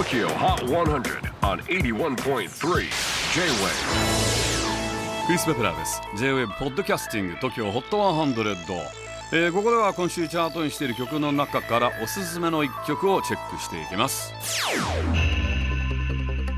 TOKYO HOT 100 on 81.3 J-WAVE クリス・ペプラーです。J-WAVE ポッドキャスティング TOKYO HOT 100、えーここでは今週チャートインしている曲の中からおすすめの一曲をチェックしていきます。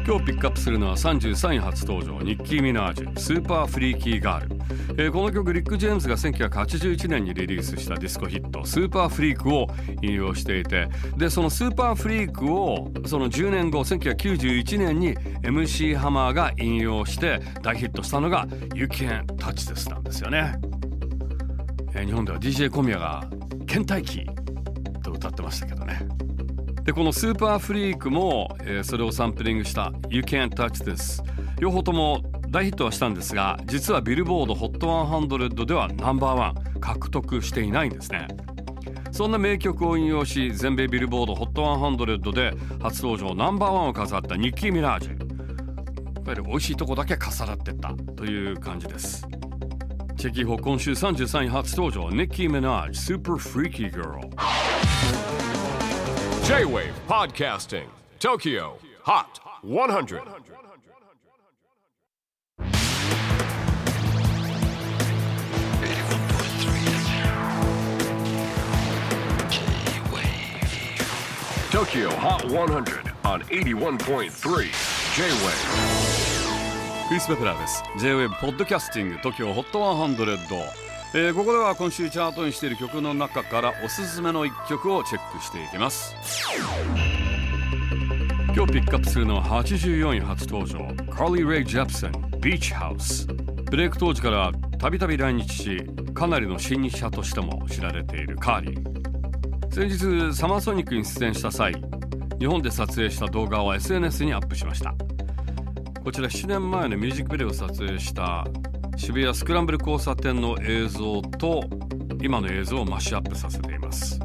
今日ピックアップするのは33位初登場ニッキー・ミナージュ Super Freaky Girl、えーこの曲リック・ジェームズが1981年にリリースしたディスコヒット Super Freak を引用していてでそのスーパーフリークをその10年後1991年に MC ハマーが引用して大ヒットしたのが You Can't Touch This なんですよね、えー日本では DJ 小宮が倦怠期と歌ってましたけどね。でこのスーパーフリークも、えーそれをサンプリングした You Can't Touch This 両方とも大ヒットはしたんですが実はビルボード HOT100 ではナンバーワン獲得していないんですね。そんな名曲を引用し全米ビルボード HOT100 で初登場ナンバーワンを飾ったニッキー・ミナージュ。いわゆる美味しいとこだけ重なってったという感じです。チェキホ今週33位初登場ニッキー・ミナージュ Super Freaky Girl J-WAVE PODCASTING TOKYO HOT 100トキ o Hot 100 on 81.3 J-Wave クリス・ベプラーです J-WAVE ポッドキャスティング TOKYO HOT 100、 えーここでは今週チャートにしている曲の中からおすすめの一曲をチェックしていきます。今日ピックアップするのは84位初登場カーリー・レイ・ジャプソンビーチハウスブレイク当時からたびたび来日しかなりの新日者としても知られているカーリー先日サマーソニックに出演した際日本で撮影した動画を SNS にアップしました。こちら7年前のミュージックビデオを撮影した渋谷スクランブル交差点の映像と今の映像をマッシュアップさせています。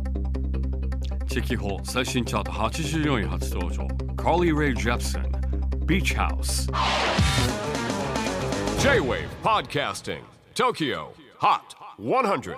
チェキホ最新チャート84位初登場。カーリー・レイ・ジェプソンビーチハウス J-Wave PODCASTING TOKYO HOT 100